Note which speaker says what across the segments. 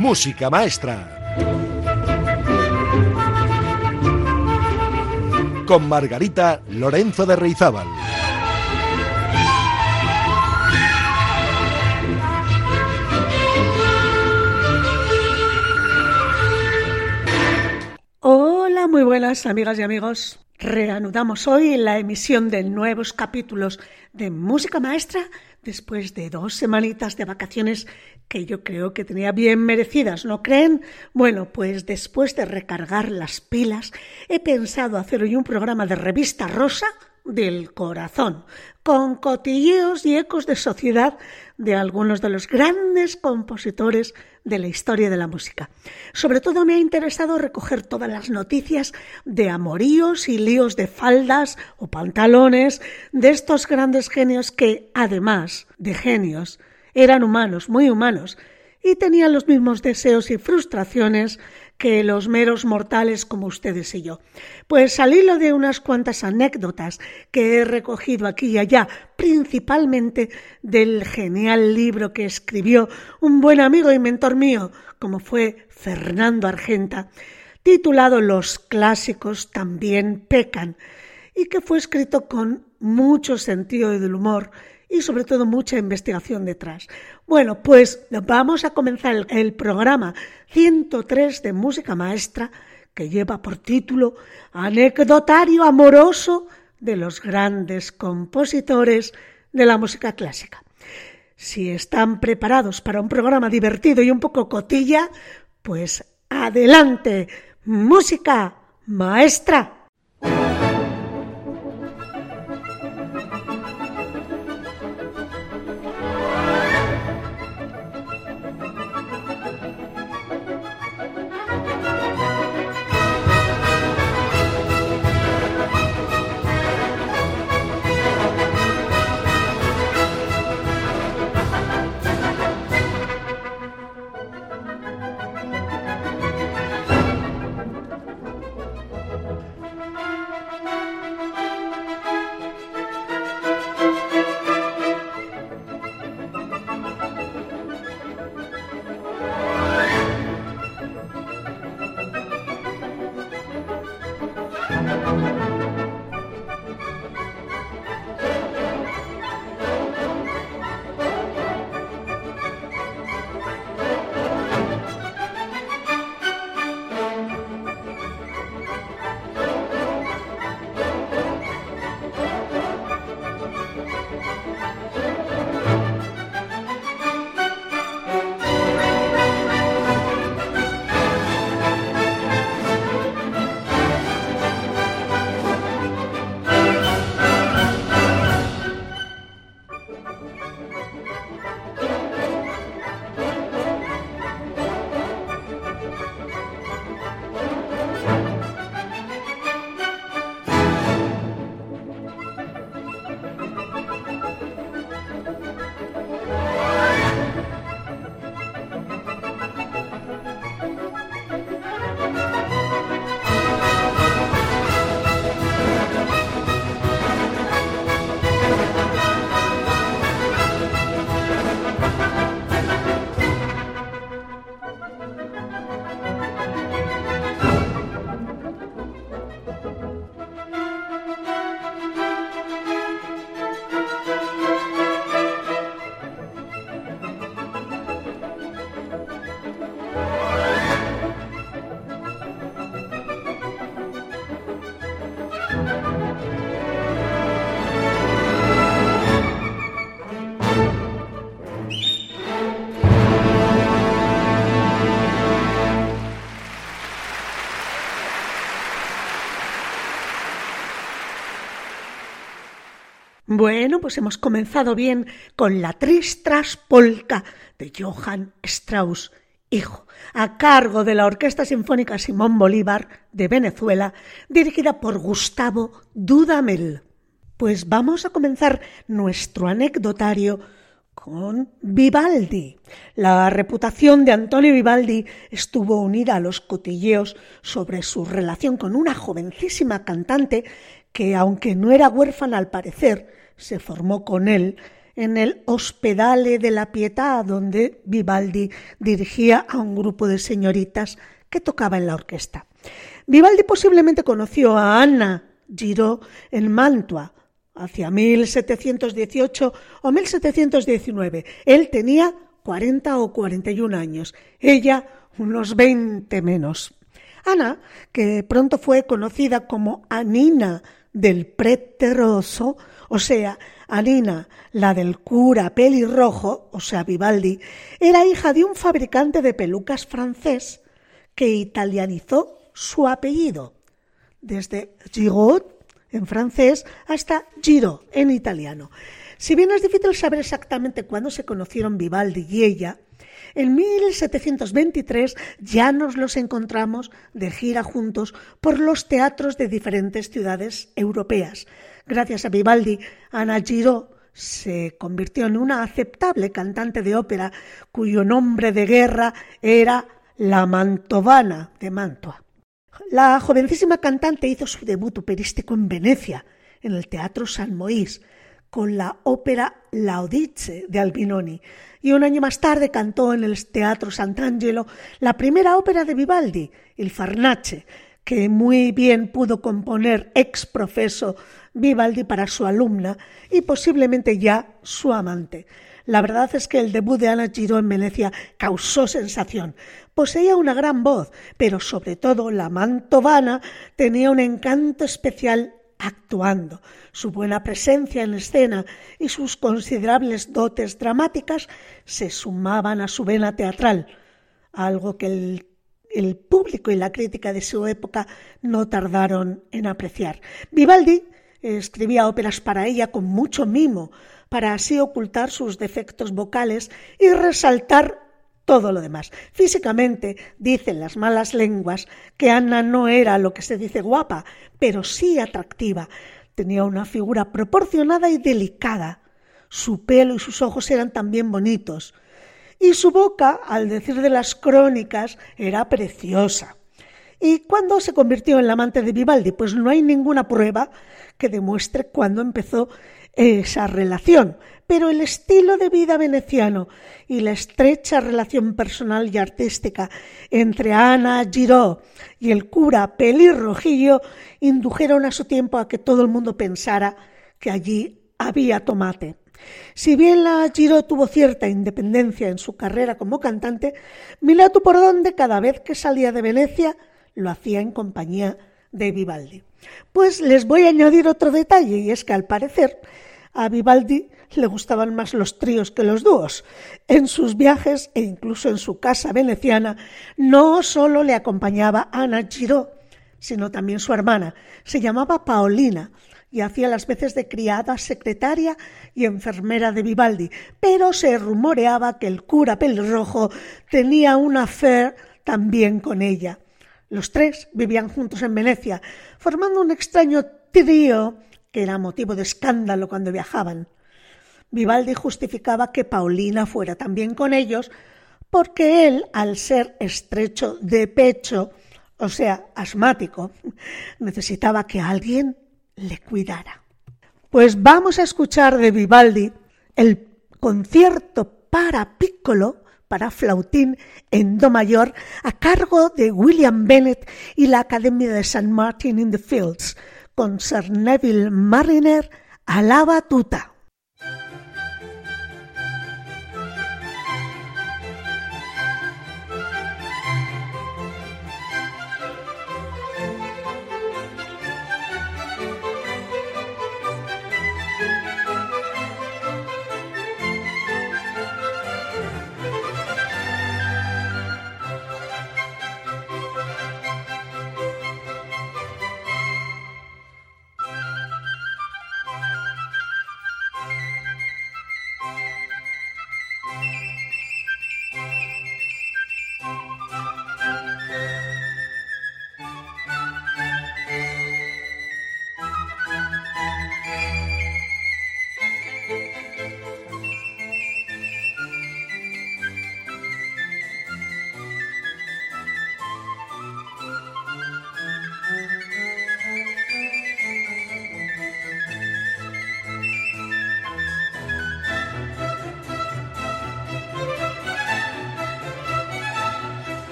Speaker 1: Música Maestra. Con Margarita Lorenzo de Reizábal.
Speaker 2: Hola, muy buenas amigas y amigos. Reanudamos hoy la emisión de nuevos capítulos de Música Maestra después de dos semanitas de vacaciones que yo creo que tenía bien merecidas, ¿no creen? Bueno, pues después de recargar las pilas, he pensado hacer hoy un programa de revista rosa del corazón, con cotilleos y ecos de sociedad de algunos de los grandes compositores de la historia de la música. Sobre todo me ha interesado recoger todas las noticias de amoríos y líos de faldas o pantalones de estos grandes genios que, además de genios, eran humanos, muy humanos, y tenían los mismos deseos y frustraciones que los meros mortales como ustedes y yo. Pues al hilo de unas cuantas anécdotas que he recogido aquí y allá, principalmente del genial libro que escribió un buen amigo y mentor mío, como fue Fernando Argenta, titulado Los clásicos también pecan, y que fue escrito con mucho sentido del humor y sobre todo mucha investigación detrás. Bueno, pues vamos a comenzar el, programa 103 de Música Maestra que lleva por título Anecdotario amoroso de los grandes compositores de la música clásica. Si están preparados para un programa divertido y un poco cotilla, pues adelante, música maestra. Bueno, pues hemos comenzado bien con la Tristras Polka de Johann Strauss, hijo, a cargo de la Orquesta Sinfónica Simón Bolívar de Venezuela, dirigida por Gustavo Dudamel. Pues vamos a comenzar nuestro anecdotario con Vivaldi. La reputación de Antonio Vivaldi estuvo unida a los cotilleos sobre su relación con una jovencísima cantante que, aunque no era huérfana al parecer, se formó con él en el Ospedale de la Pietà, donde Vivaldi dirigía a un grupo de señoritas que tocaba en la orquesta. Vivaldi posiblemente conoció a Anna Giraud en Mantua hacia 1718 o 1719. Él tenía 40 o 41 años, ella unos 20 menos. Ana, que pronto fue conocida como Anina del Preteroso, o sea, Anina, la del cura pelirrojo, o sea, Vivaldi, era hija de un fabricante de pelucas francés que italianizó su apellido, desde Giraud en francés hasta Giro en italiano. Si bien es difícil saber exactamente cuándo se conocieron Vivaldi y ella, en 1723 ya nos los encontramos de gira juntos por los teatros de diferentes ciudades europeas. Gracias a Vivaldi, Ana Giro se convirtió en una aceptable cantante de ópera cuyo nombre de guerra era la Mantovana de Mantua. La jovencísima cantante hizo su debut operístico en Venecia, en el Teatro San Moís, con la ópera Laodice de Albinoni, y un año más tarde cantó en el Teatro Sant'Angelo la primera ópera de Vivaldi, Il Farnace, que muy bien pudo componer ex profeso Vivaldi para su alumna y posiblemente ya su amante. La verdad es que el debut de Ana Giro en Venecia causó sensación. Poseía una gran voz, pero sobre todo la mantovana tenía un encanto especial actuando. Su buena presencia en escena y sus considerables dotes dramáticas se sumaban a su vena teatral, algo que el, el público y la crítica de su época no tardaron en apreciar. Vivaldi escribía óperas para ella con mucho mimo, para así ocultar sus defectos vocales y resaltar todo lo demás. Físicamente, dicen las malas lenguas que Ana no era lo que se dice guapa, pero sí atractiva. Tenía una figura proporcionada y delicada. Su pelo y sus ojos eran también bonitos. Y su boca, al decir de las crónicas, era preciosa. ¿Y cuándo se convirtió en la amante de Vivaldi? Pues no hay ninguna prueba que demuestre cuándo empezó esa relación, pero el estilo de vida veneciano y la estrecha relación personal y artística entre Ana Giraud y el cura pelirrojillo indujeron a su tiempo a que todo el mundo pensara que allí había tomate. Si bien la Giraud tuvo cierta independencia en su carrera como cantante, Milato por donde cada vez que salía de Venecia lo hacía en compañía de Vivaldi. Pues les voy a añadir otro detalle y es que al parecer a Vivaldi le gustaban más los tríos que los dúos. En sus viajes e incluso en su casa veneciana no solo le acompañaba Ana Giraud, sino también su hermana. Se llamaba Paolina y hacía las veces de criada, secretaria y enfermera de Vivaldi, pero se rumoreaba que el cura pelirrojo tenía una affair también con ella. Los tres vivían juntos en Venecia, formando un extraño trío que era motivo de escándalo cuando viajaban. Vivaldi justificaba que Paulina fuera también con ellos porque él, al ser estrecho de pecho, o sea, asmático, necesitaba que alguien le cuidara. Pues vamos a escuchar de Vivaldi el concierto para piccolo, para flautín en do mayor, a cargo de William Bennett y la Academia de St. Martin in the Fields, con Sir Neville Mariner a la batuta.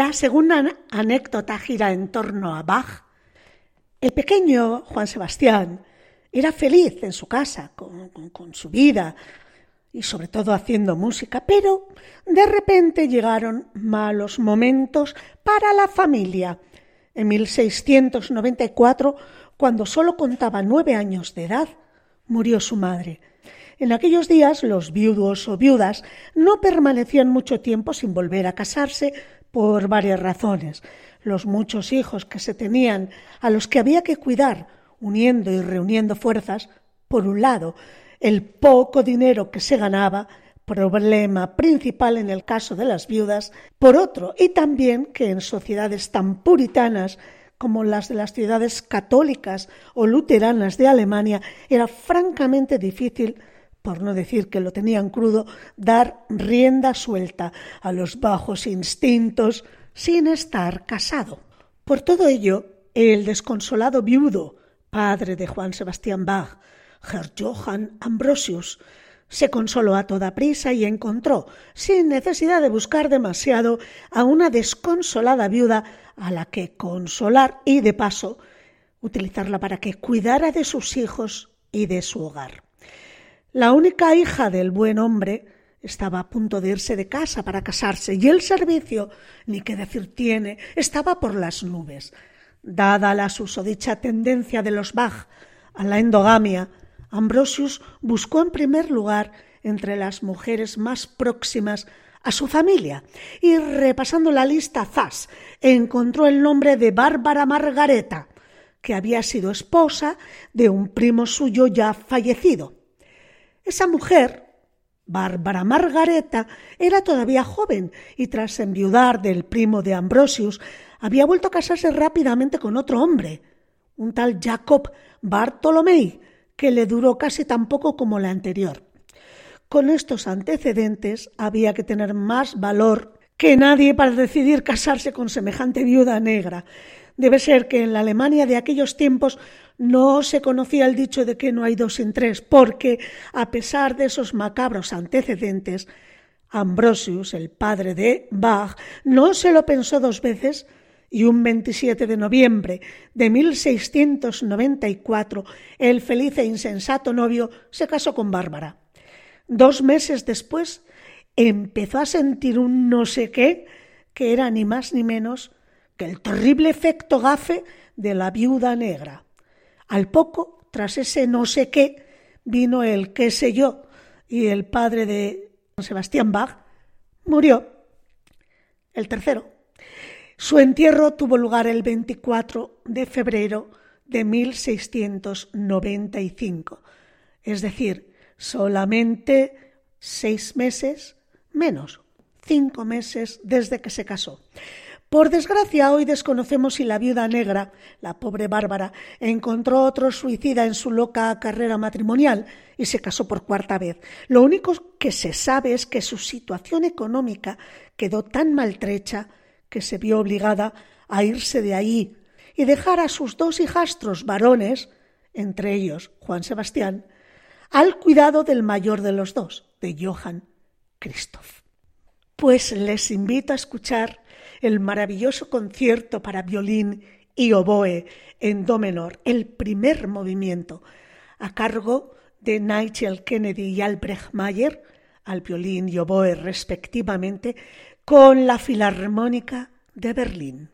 Speaker 2: La segunda anécdota gira en torno a Bach. El pequeño Juan Sebastián era feliz en su casa, con, su vida y sobre todo haciendo música, pero de repente llegaron malos momentos para la familia. En 1694, cuando solo contaba nueve años de edad, murió su madre. En aquellos días los viudos o viudas no permanecían mucho tiempo sin volver a casarse por varias razones. Los muchos hijos que se tenían, a los que había que cuidar, uniendo y reuniendo fuerzas, por un lado, el poco dinero que se ganaba, problema principal en el caso de las viudas, por otro, y también que en sociedades tan puritanas como las de las ciudades católicas o luteranas de Alemania era francamente difícil por no decir que lo tenían crudo, dar rienda suelta a los bajos instintos sin estar casado. Por todo ello, el desconsolado viudo, padre de Juan Sebastián Bach, Herr Johann Ambrosius, se consoló a toda prisa y encontró, sin necesidad de buscar demasiado, a una desconsolada viuda a la que consolar y, de paso, utilizarla para que cuidara de sus hijos y de su hogar. La única hija del buen hombre estaba a punto de irse de casa para casarse y el servicio, ni qué decir tiene, estaba por las nubes. Dada la susodicha tendencia de los Bach a la endogamia, Ambrosius buscó en primer lugar entre las mujeres más próximas a su familia y repasando la lista zas encontró el nombre de Bárbara Margareta, que había sido esposa de un primo suyo ya fallecido. Esa mujer, Bárbara Margareta, era todavía joven y tras enviudar del primo de Ambrosius había vuelto a casarse rápidamente con otro hombre, un tal Jacob Bartolomei, que le duró casi tan poco como la anterior. Con estos antecedentes había que tener más valor que nadie para decidir casarse con semejante viuda negra. Debe ser que en la Alemania de aquellos tiempos no se conocía el dicho de que no hay dos sin tres, porque, a pesar de esos macabros antecedentes, Ambrosius, el padre de Bach, no se lo pensó dos veces y un 27 de noviembre de 1694 el feliz e insensato novio se casó con Bárbara. Dos meses después empezó a sentir un no sé qué que era ni más ni menos que el terrible efecto gafe de la viuda negra. Al poco, tras ese no sé qué, vino el qué sé yo y el padre de Sebastián Bach murió. El tercero. Su entierro tuvo lugar el 24 de febrero de 1695, es decir, solamente seis meses menos, cinco meses desde que se casó. Por desgracia, hoy desconocemos si la viuda negra, la pobre Bárbara, encontró otro suicida en su loca carrera matrimonial y se casó por cuarta vez. Lo único que se sabe es que su situación económica quedó tan maltrecha que se vio obligada a irse de ahí y dejar a sus dos hijastros varones, entre ellos Juan Sebastián, al cuidado del mayor de los dos, de Johann Christoph. Pues les invito a escuchar el maravilloso concierto para violín y oboe en do menor, el primer movimiento, a cargo de Nigel Kennedy y Albrecht Mayer, al violín y oboe respectivamente, con la Filarmónica de Berlín.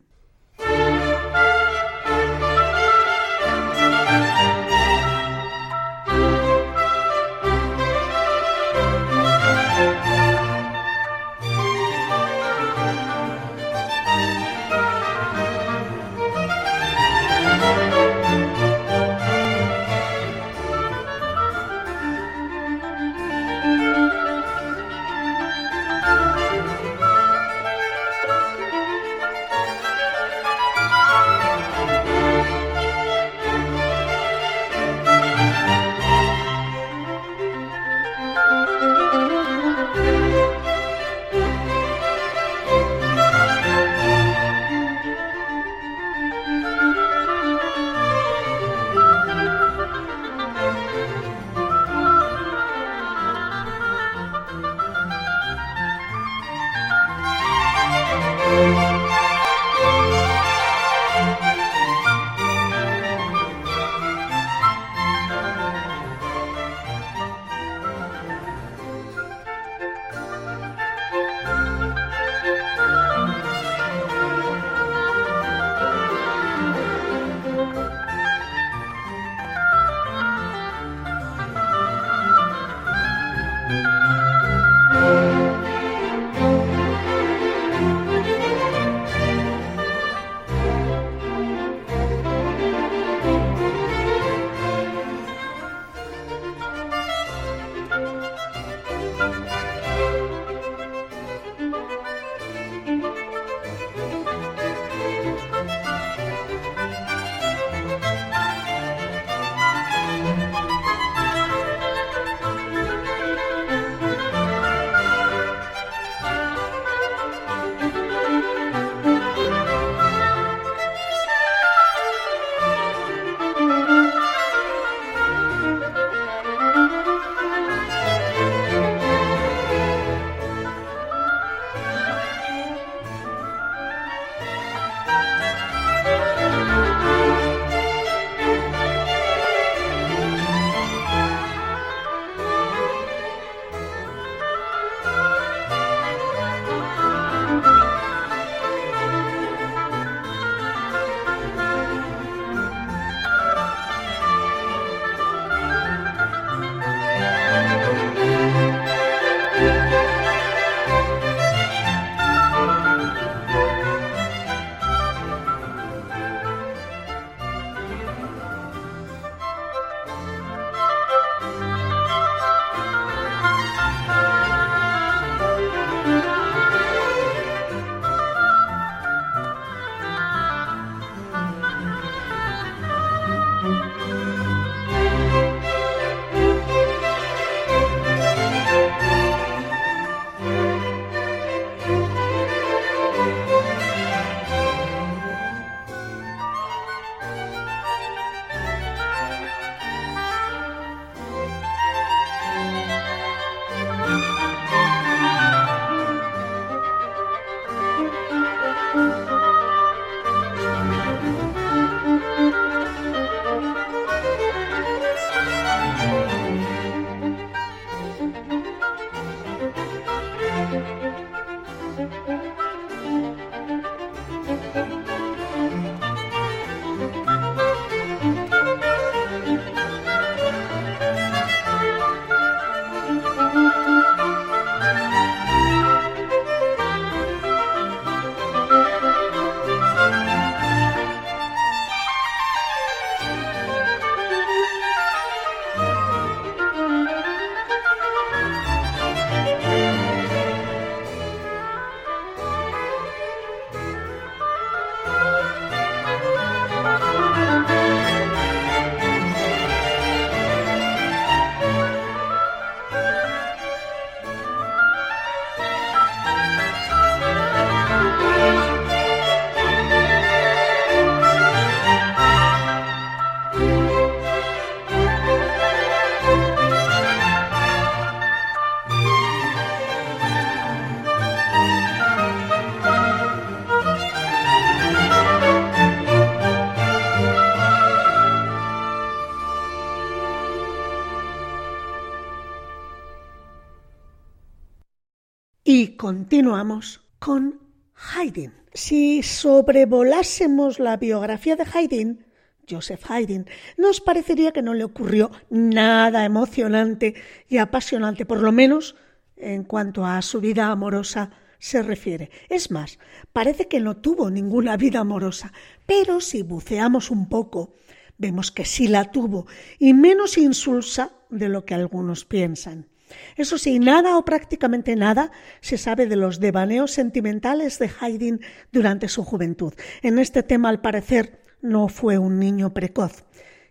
Speaker 2: Continuamos con Haydn. Si sobrevolásemos la biografía de Haydn, Joseph Haydn, nos parecería que no le ocurrió nada emocionante y apasionante, por lo menos en cuanto a su vida amorosa se refiere. Es más, parece que no tuvo ninguna vida amorosa, pero si buceamos un poco, vemos que sí la tuvo, y menos insulsa de lo que algunos piensan. Eso sí, nada o prácticamente nada se sabe de los devaneos sentimentales de Haydn durante su juventud. En este tema, al parecer, no fue un niño precoz,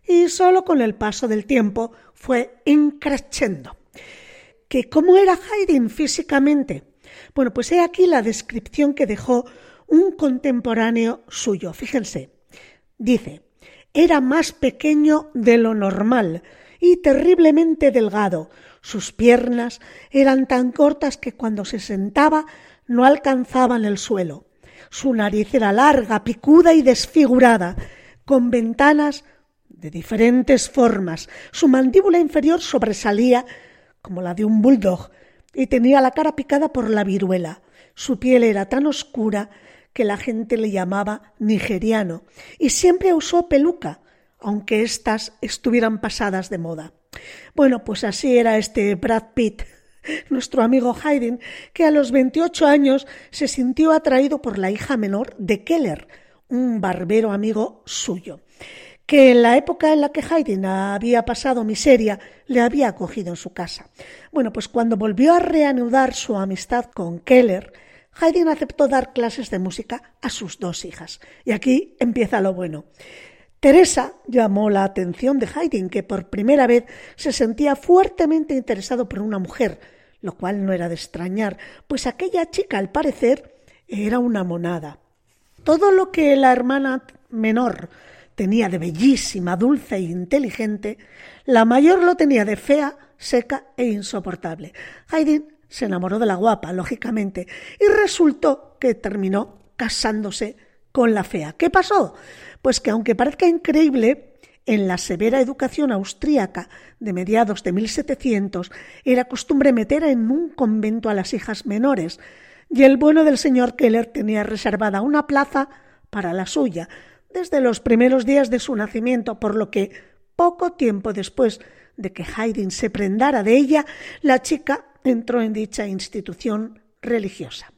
Speaker 2: y solo con el paso del tiempo fue increciendo. ¿Que cómo era Haydn físicamente? Bueno, pues he aquí la descripción que dejó un contemporáneo suyo. Fíjense, dice, era más pequeño de lo normal y terriblemente delgado. Sus piernas eran tan cortas que cuando se sentaba no alcanzaban el suelo. Su nariz era larga, picuda y desfigurada, con ventanas de diferentes formas. Su mandíbula inferior sobresalía como la de un bulldog y tenía la cara picada por la viruela. Su piel era tan oscura que la gente le llamaba nigeriano y siempre usó peluca, aunque éstas estuvieran pasadas de moda. Bueno, pues así era este Brad Pitt, nuestro amigo Haydn, que a los 28 años se sintió atraído por la hija menor de Keller, un barbero amigo suyo que en la época en la que Haydn había pasado miseria le había acogido en su casa. Bueno, pues cuando volvió a reanudar su amistad con Keller, Haydn aceptó dar clases de música a sus dos hijas. Y aquí empieza lo bueno. Teresa llamó la atención de Haydn, que por primera vez se sentía fuertemente interesado por una mujer, lo cual no era de extrañar, pues aquella chica, al parecer, era una monada. Todo lo que la hermana menor tenía de bellísima, dulce e inteligente, la mayor lo tenía de fea, seca e insoportable. Haydn se enamoró de la guapa, lógicamente, y resultó que terminó casándose con la fea. ¿Qué pasó? Pues que aunque parezca increíble, en la severa educación austríaca de mediados de 1700 era costumbre meter en un convento a las hijas menores, y el bueno del señor Keller tenía reservada una plaza para la suya, desde los primeros días de su nacimiento, por lo que poco tiempo después de que Haydn se prendara de ella, la chica entró en dicha institución religiosa.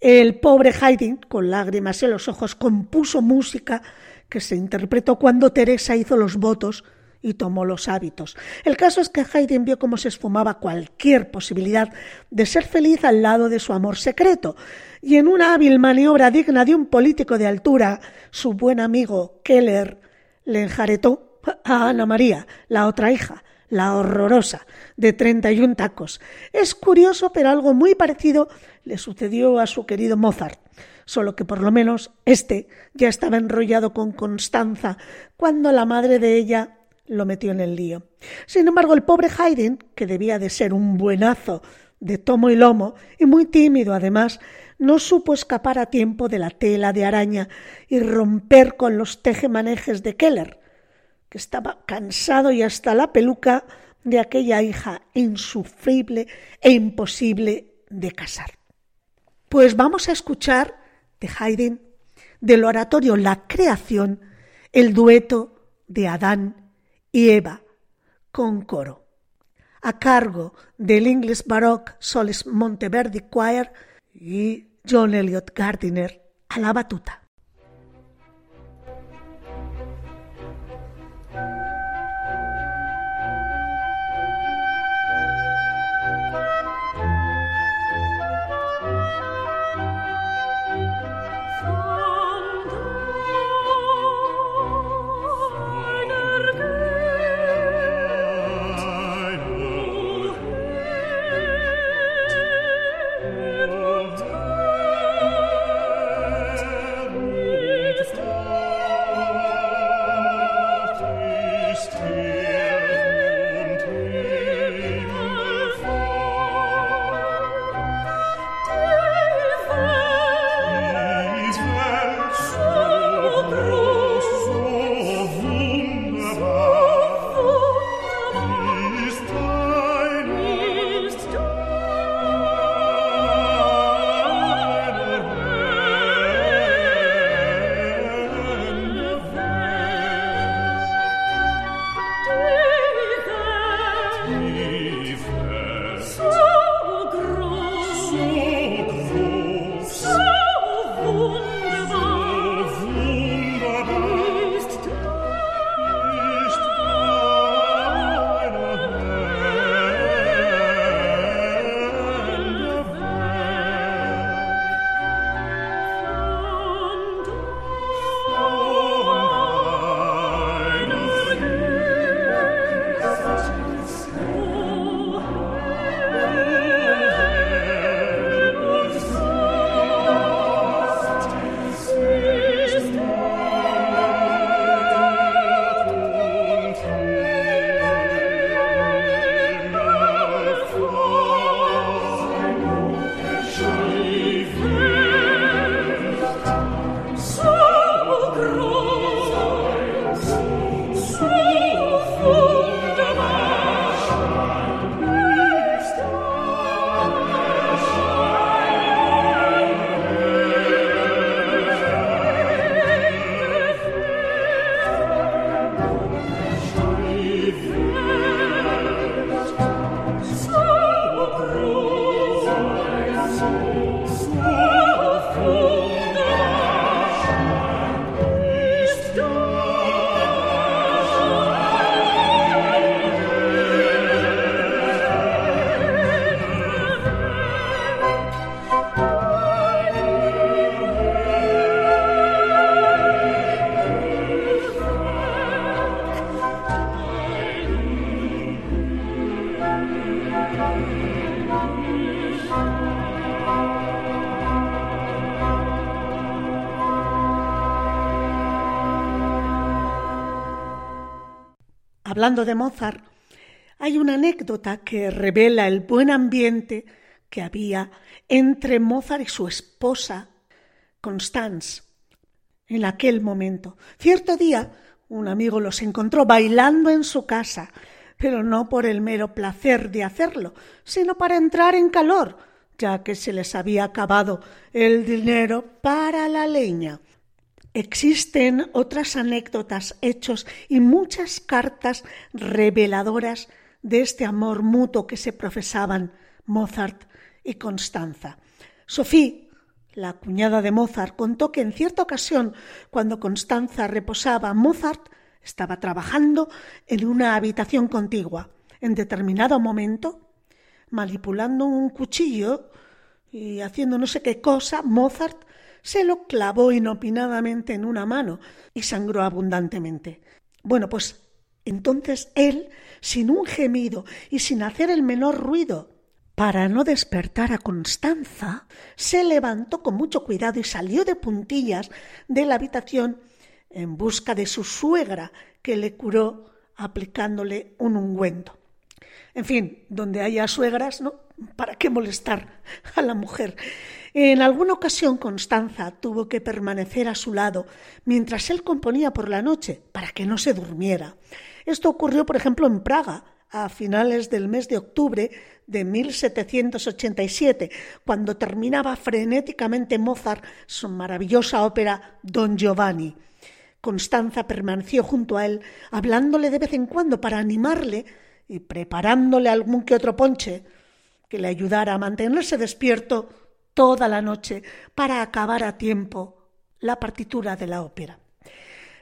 Speaker 2: El pobre Haydn, con lágrimas en los ojos, compuso música que se interpretó cuando Teresa hizo los votos y tomó los hábitos. El caso es que Haydn vio cómo se esfumaba cualquier posibilidad de ser feliz al lado de su amor secreto, y en una hábil maniobra digna de un político de altura, su buen amigo Keller le enjaretó a Ana María, la otra hija, la horrorosa, de treinta y un tacos. Es curioso, pero algo muy parecido le sucedió a su querido Mozart, solo que por lo menos éste ya estaba enrollado con Constanza cuando la madre de ella lo metió en el lío. Sin embargo, el pobre Haydn, que debía de ser un buenazo de tomo y lomo, y muy tímido además, no supo escapar a tiempo de la tela de araña y romper con los tejemanejes de Keller, estaba cansado y hasta la peluca de aquella hija insufrible e imposible de casar. Pues vamos a escuchar de Haydn, del oratorio La Creación, el dueto de Adán y Eva con coro a cargo del English Baroque Solis Monteverdi Choir y John Elliott Gardiner a la batuta. De Mozart, hay una anécdota que revela el buen ambiente que había entre Mozart y su esposa, Constance, en aquel momento. Cierto día, un amigo los encontró bailando en su casa, pero no por el mero placer de hacerlo, sino para entrar en calor, ya que se les había acabado el dinero para la leña. Existen otras anécdotas, hechos y muchas cartas reveladoras de este amor mutuo que se profesaban Mozart y Constanza. Sophie, la cuñada de Mozart, contó que en cierta ocasión, cuando Constanza reposaba, Mozart estaba trabajando en una habitación contigua. En determinado momento, manipulando un cuchillo y haciendo no sé qué cosa, Mozart se lo clavó inopinadamente en una mano y sangró abundantemente. Bueno, pues entonces él, sin un gemido y sin hacer el menor ruido, para no despertar a Constanza, se levantó con mucho cuidado y salió de puntillas de la habitación en busca de su suegra, que le curó aplicándole un ungüento. En fin, donde haya suegras, ¿no? ¿Para qué molestar a la mujer? En alguna ocasión Constanza tuvo que permanecer a su lado mientras él componía por la noche para que no se durmiera. Esto ocurrió, por ejemplo, en Praga a finales del mes de octubre de 1787, cuando terminaba frenéticamente Mozart su maravillosa ópera Don Giovanni. Constanza permaneció junto a él, hablándole de vez en cuando para animarle y preparándole algún que otro ponche que le ayudara a mantenerse despierto toda la noche para acabar a tiempo la partitura de la ópera.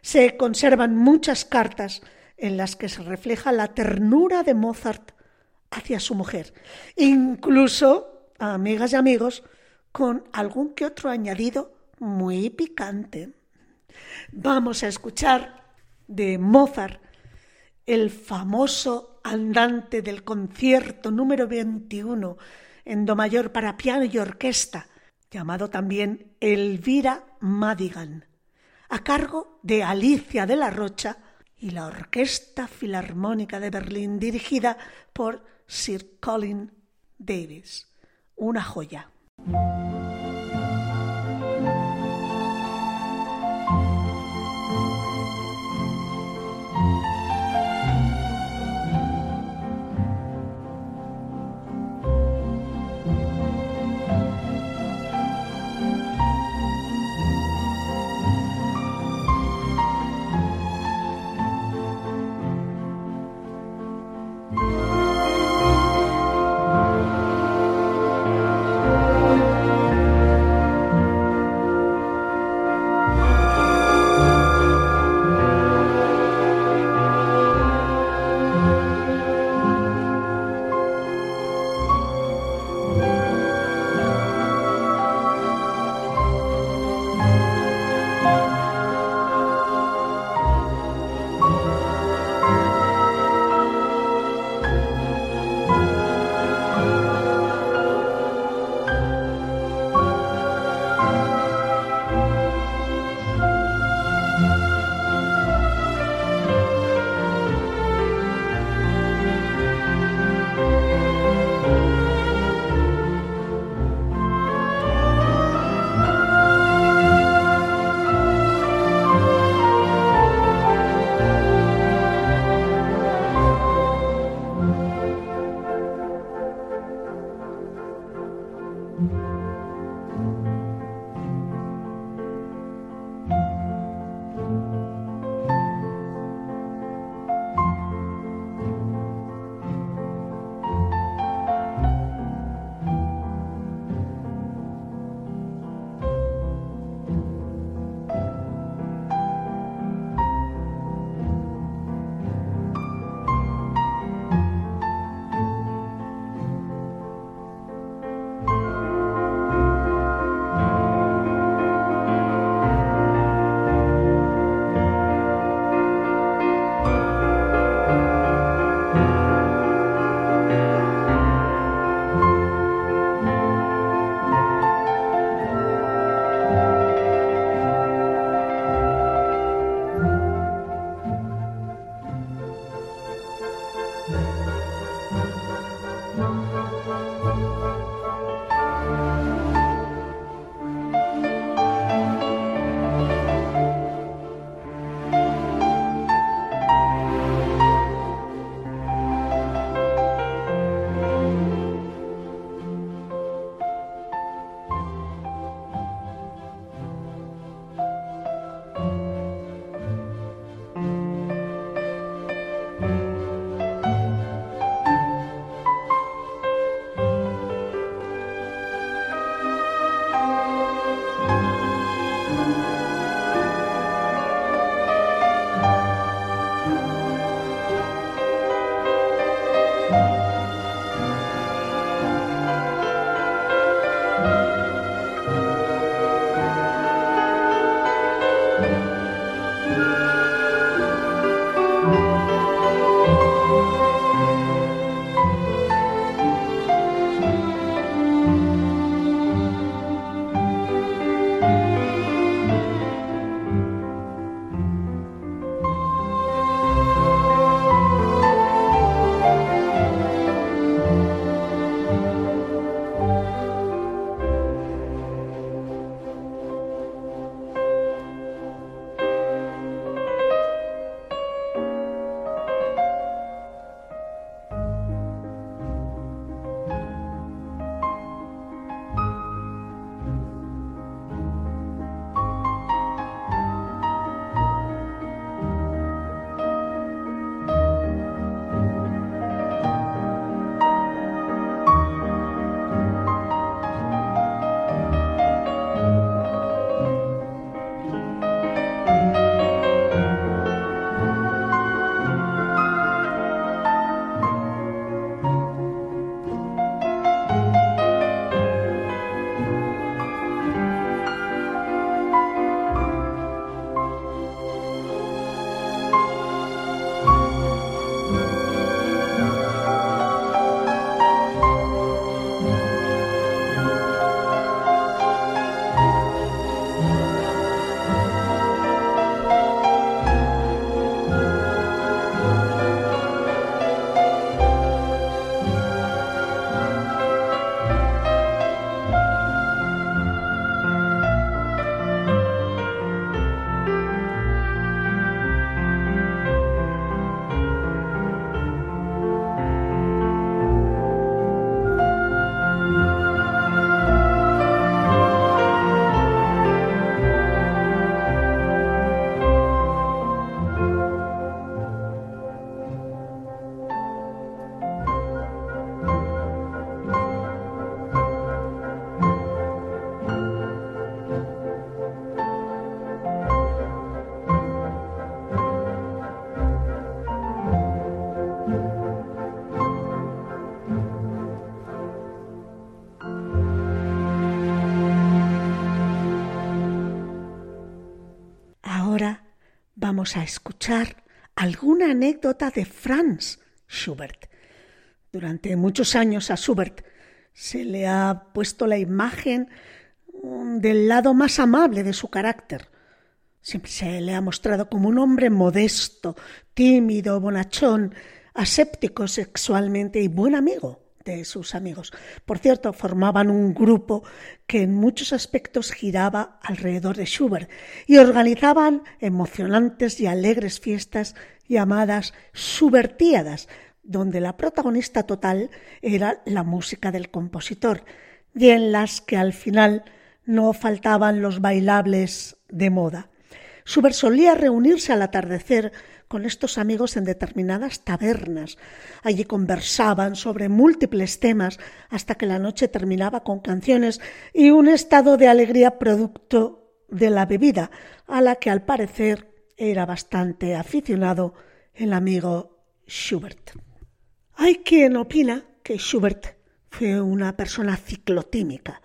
Speaker 2: Se conservan muchas cartas en las que se refleja la ternura de Mozart hacia su mujer, incluso, amigas y amigos, con algún que otro añadido muy picante. Vamos a escuchar de Mozart el famoso andante del concierto número 21 en Do mayor para piano y orquesta, llamado también Elvira Madigan, a cargo de Alicia de la Rocha y la Orquesta Filarmónica de Berlín dirigida por Sir Colin Davis. Una joya. Vamos a escuchar alguna anécdota de Franz Schubert. Durante muchos años a Schubert se le ha puesto la imagen mm, del lado más amable de su carácter. Siempre se le ha mostrado como un hombre modesto, tímido, bonachón, aséptico sexualmente y buen amigo de sus amigos. Por cierto, formaban un grupo que en muchos aspectos giraba alrededor de Schubert y organizaban emocionantes y alegres fiestas llamadas Schubertíadas, donde la protagonista total era la música del compositor y en las que al final no faltaban los bailables de moda. Schubert solía reunirse al atardecer con estos amigos en determinadas tabernas. Allí conversaban sobre múltiples temas hasta que la noche terminaba con canciones y un estado de alegría producto de la bebida, a la que al parecer era bastante aficionado el amigo Schubert. Hay quien opina que Schubert fue una persona ciclotímica,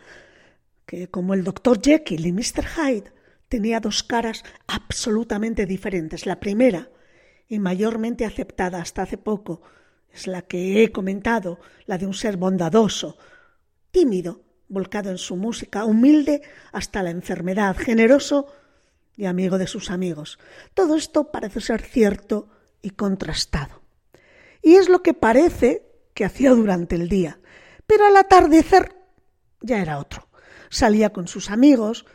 Speaker 2: que como el doctor Jekyll y Mr. Hyde tenía dos caras absolutamente diferentes. La primera, y mayormente aceptada hasta hace poco, es la que he comentado, la de un ser bondadoso, tímido, volcado en su música, humilde hasta la enfermedad, generoso y amigo de sus amigos. Todo esto parece ser cierto y contrastado. Y es lo que parece que hacía durante el día, pero al atardecer ya era otro. Salía con sus amigos,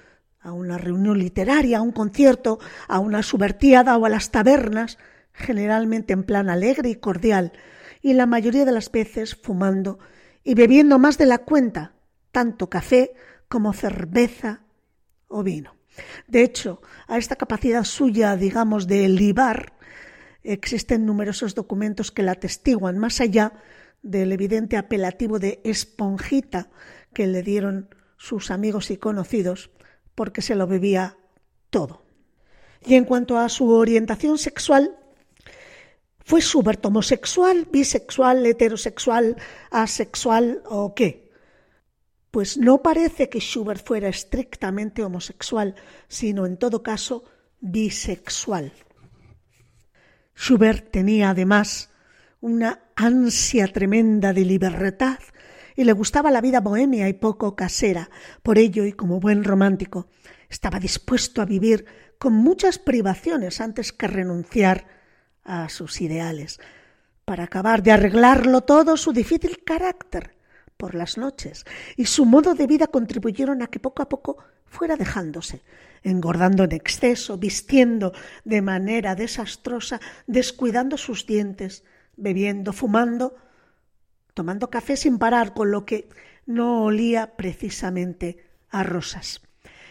Speaker 2: a una reunión literaria, a un concierto, a una subvertiada o a las tabernas, generalmente en plan alegre y cordial, y la mayoría de las veces fumando y bebiendo más de la cuenta, tanto café como cerveza o vino. De hecho, a esta capacidad suya, digamos, de libar, existen numerosos documentos que la atestiguan, más allá del evidente apelativo de esponjita que le dieron sus amigos y conocidos, porque se lo bebía todo. Y en cuanto a su orientación sexual, ¿fue Schubert homosexual, bisexual, heterosexual, asexual o qué? Pues no parece que Schubert fuera estrictamente homosexual, sino en todo caso bisexual. Schubert tenía además una ansia tremenda de libertad y le gustaba la vida bohemia y poco casera. Por ello, y como buen romántico, estaba dispuesto a vivir con muchas privaciones antes que renunciar a sus ideales. Para acabar de arreglarlo todo, su difícil carácter por las noches y su modo de vida contribuyeron a que poco a poco fuera dejándose, engordando en exceso, vistiendo de manera desastrosa, descuidando sus dientes, bebiendo, fumando, tomando café sin parar, con lo que no olía precisamente a rosas.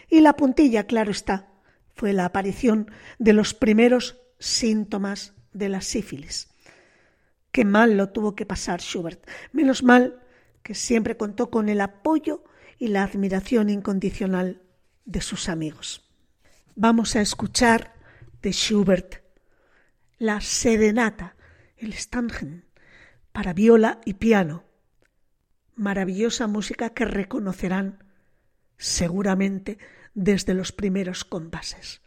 Speaker 2: Y la puntilla, claro está, fue la aparición de los primeros síntomas de la sífilis. Qué mal lo tuvo que pasar Schubert. Menos mal que siempre contó con el apoyo y la admiración incondicional de sus amigos. Vamos a escuchar de Schubert la serenata, el Stangen, para viola y piano. Maravillosa música que reconocerán seguramente desde los primeros compases.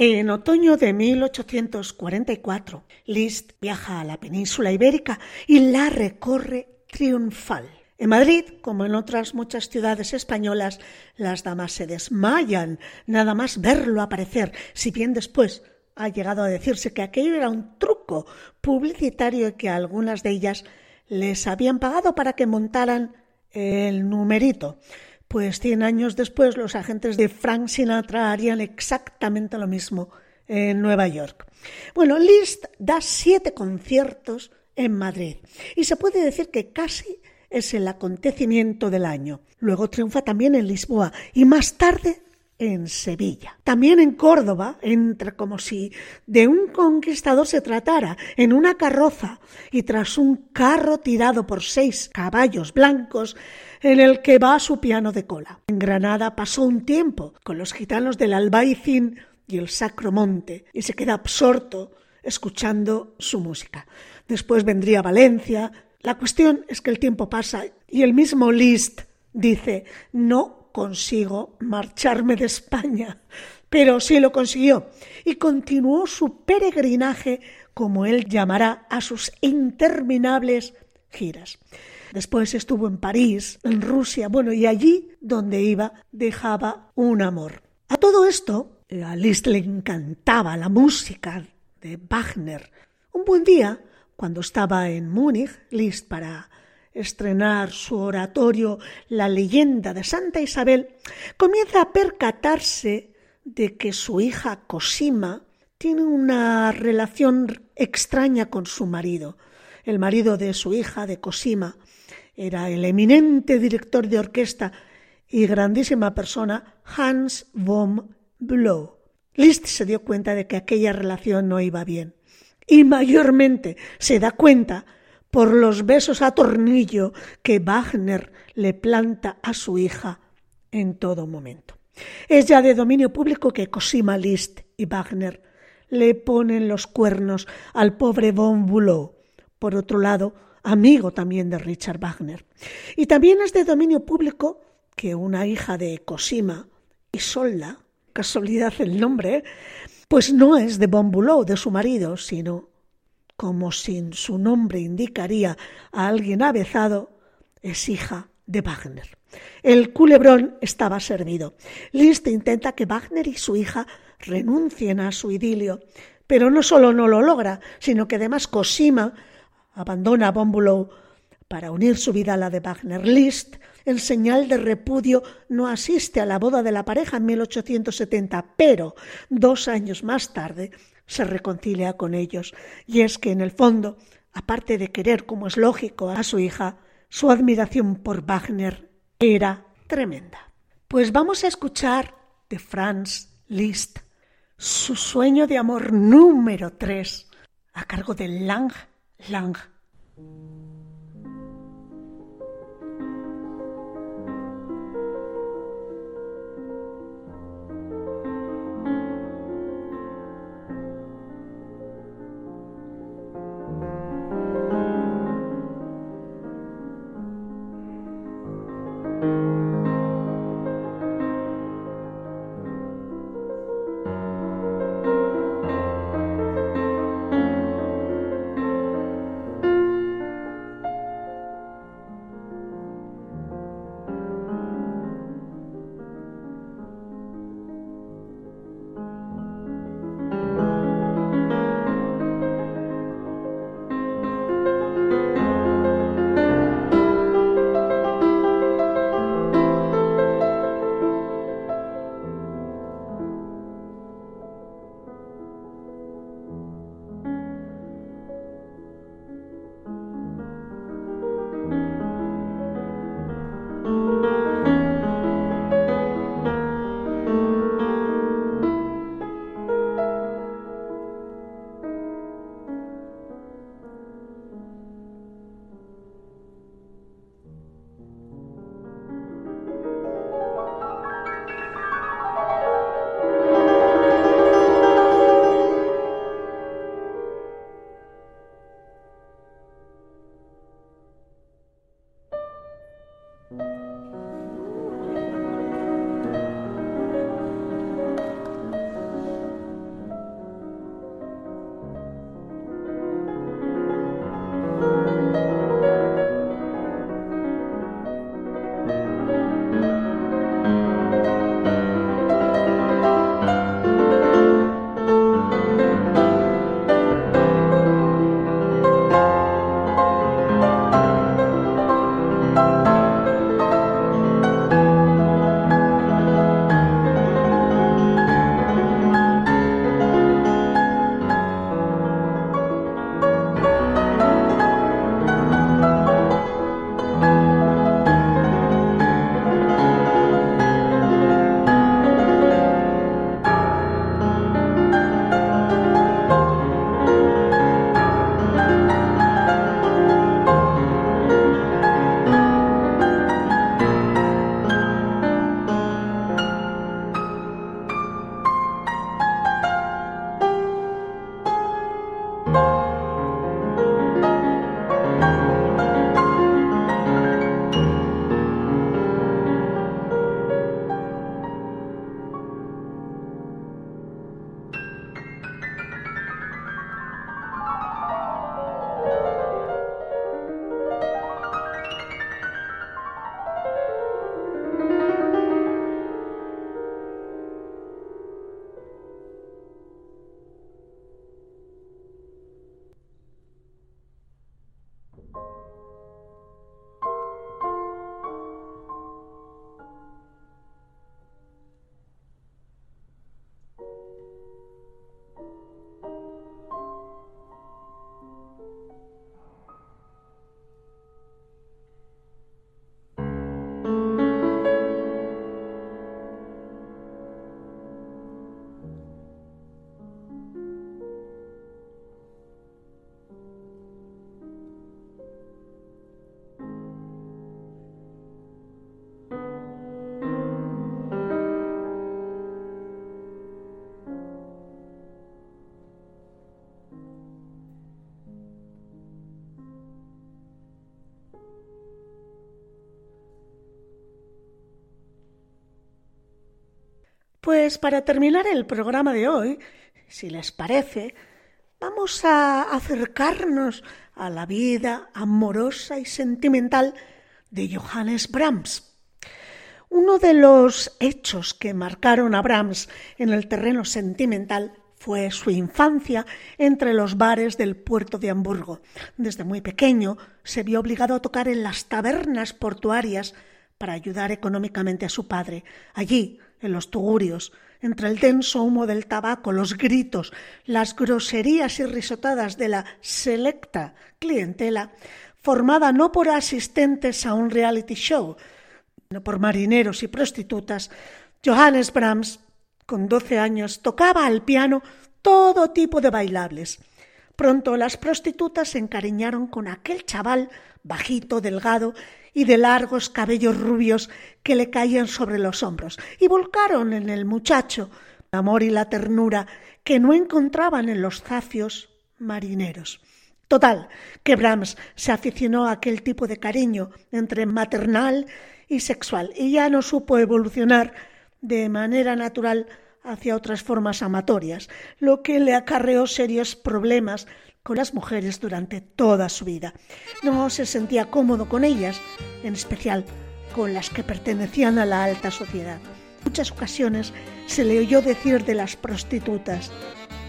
Speaker 2: En otoño de 1844, Liszt viaja a la península ibérica y la recorre triunfal. En Madrid, como en otras muchas ciudades españolas, las damas se desmayan nada más verlo aparecer, si bien después ha llegado a decirse que aquello era un truco publicitario y que algunas de ellas les habían pagado para que montaran el numerito. Pues cien años después los agentes de Frank Sinatra harían exactamente lo mismo en Nueva York. Bueno, Liszt da siete conciertos en Madrid y se puede decir que casi es el acontecimiento del año. Luego triunfa también en Lisboa y más tarde en Sevilla. También en Córdoba entra como si de un conquistador se tratara, en una carroza y tras un carro tirado por seis caballos blancos en el que va su piano de cola. En Granada pasó un tiempo con los gitanos del Albaicín y el Sacro Monte y se queda absorto escuchando su música. Después vendría Valencia, la cuestión es que el tiempo pasa y el mismo Liszt dice no consigo marcharme de España, pero sí lo consiguió y continuó su peregrinaje, como él llamará, a sus interminables giras. Después estuvo en París, en Rusia, bueno, y allí donde iba dejaba un amor. A todo esto, a Liszt le encantaba la música de Wagner. Un buen día cuando estaba en Múnich, Liszt para estrenar su oratorio La leyenda de Santa Isabel, comienza a percatarse de que su hija Cosima tiene una relación extraña con su marido. El marido de su hija, de Cosima, era el eminente director de orquesta y grandísima persona Hans von Blow. Liszt se dio cuenta de que aquella relación no iba bien y mayormente se da cuenta por los besos a tornillo que Wagner le planta a su hija en todo momento. Es ya de dominio público que Cosima Liszt y Wagner le ponen los cuernos al pobre von Bülow, por otro lado, amigo también de Richard Wagner. Y también es de dominio público que una hija de Cosima, Isolda, casualidad el nombre, pues no es de Bombuló, de su marido, sino, como sin su nombre indicaría a alguien avezado, es hija de Wagner. El culebrón estaba servido. Liszt intenta que Wagner y su hija renuncien a su idilio, pero no solo no lo logra, sino que además Cosima abandona a Bombulow para unir su vida a la de Wagner. Liszt, en señal de repudio, no asiste a la boda de la pareja en 1870, pero dos años más tarde se reconcilia con ellos. Y es que, en el fondo, aparte de querer, como es lógico, a su hija, su admiración por Wagner era tremenda. Pues vamos a escuchar de Franz Liszt su sueño de amor número 3 a cargo de Lang Lang. Pues para terminar el programa de hoy, si les parece, vamos a acercarnos a la vida amorosa y sentimental de Johannes Brahms. Uno de los hechos que marcaron a Brahms en el terreno sentimental fue su infancia entre los bares del puerto de Hamburgo. Desde muy pequeño se vio obligado a tocar en las tabernas portuarias para ayudar económicamente a su padre. Allí, en los tugurios, entre el denso humo del tabaco, los gritos, las groserías y risotadas de la selecta clientela, formada no por asistentes a un reality show, sino por marineros y prostitutas, Johannes Brahms, con doce años, tocaba al piano todo tipo de bailables. Pronto las prostitutas se encariñaron con aquel chaval bajito, delgado y de largos cabellos rubios que le caían sobre los hombros, y volcaron en el muchacho el amor y la ternura que no encontraban en los zafios marineros. Total, que Brahms se aficionó a aquel tipo de cariño entre maternal y sexual, y ya no supo evolucionar de manera natural hacia otras formas amatorias, lo que le acarreó serios problemas con las mujeres durante toda su vida. No se sentía cómodo con ellas, en especial con las que pertenecían a la alta sociedad. En muchas ocasiones se le oyó decir de las prostitutas,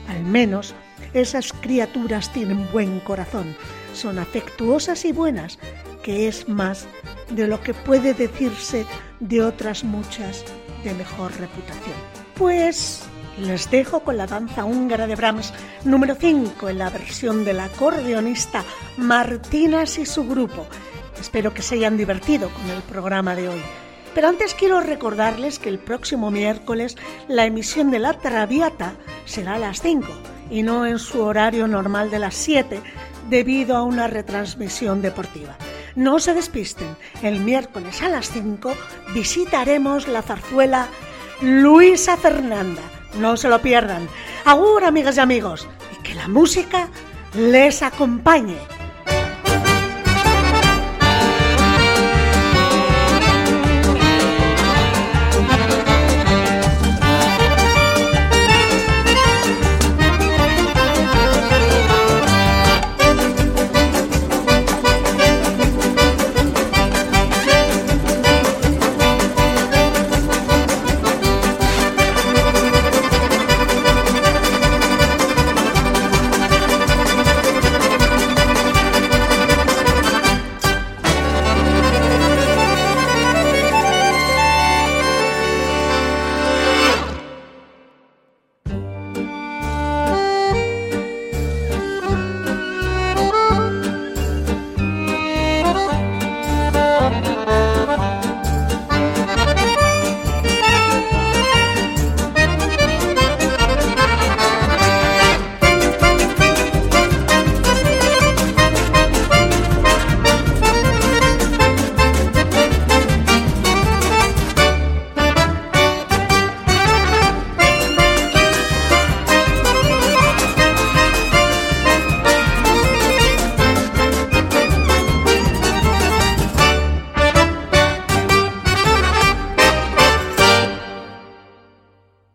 Speaker 2: al menos esas criaturas tienen buen corazón, son afectuosas y buenas, que es más de lo que puede decirse de otras muchas de mejor reputación. Pues les dejo con la danza húngara de Brahms número 5 en la versión del acordeonista Martínez y su grupo. Espero que se hayan divertido con el programa de hoy. Pero antes quiero recordarles que el próximo miércoles la emisión de La Traviata será a las 5 y no en su horario normal de las 7 debido a una retransmisión deportiva. No se despisten, el miércoles a las 5 visitaremos la zarzuela Luisa Fernanda no se lo pierdan. Agur, amigas y amigos, y que la música les acompañe.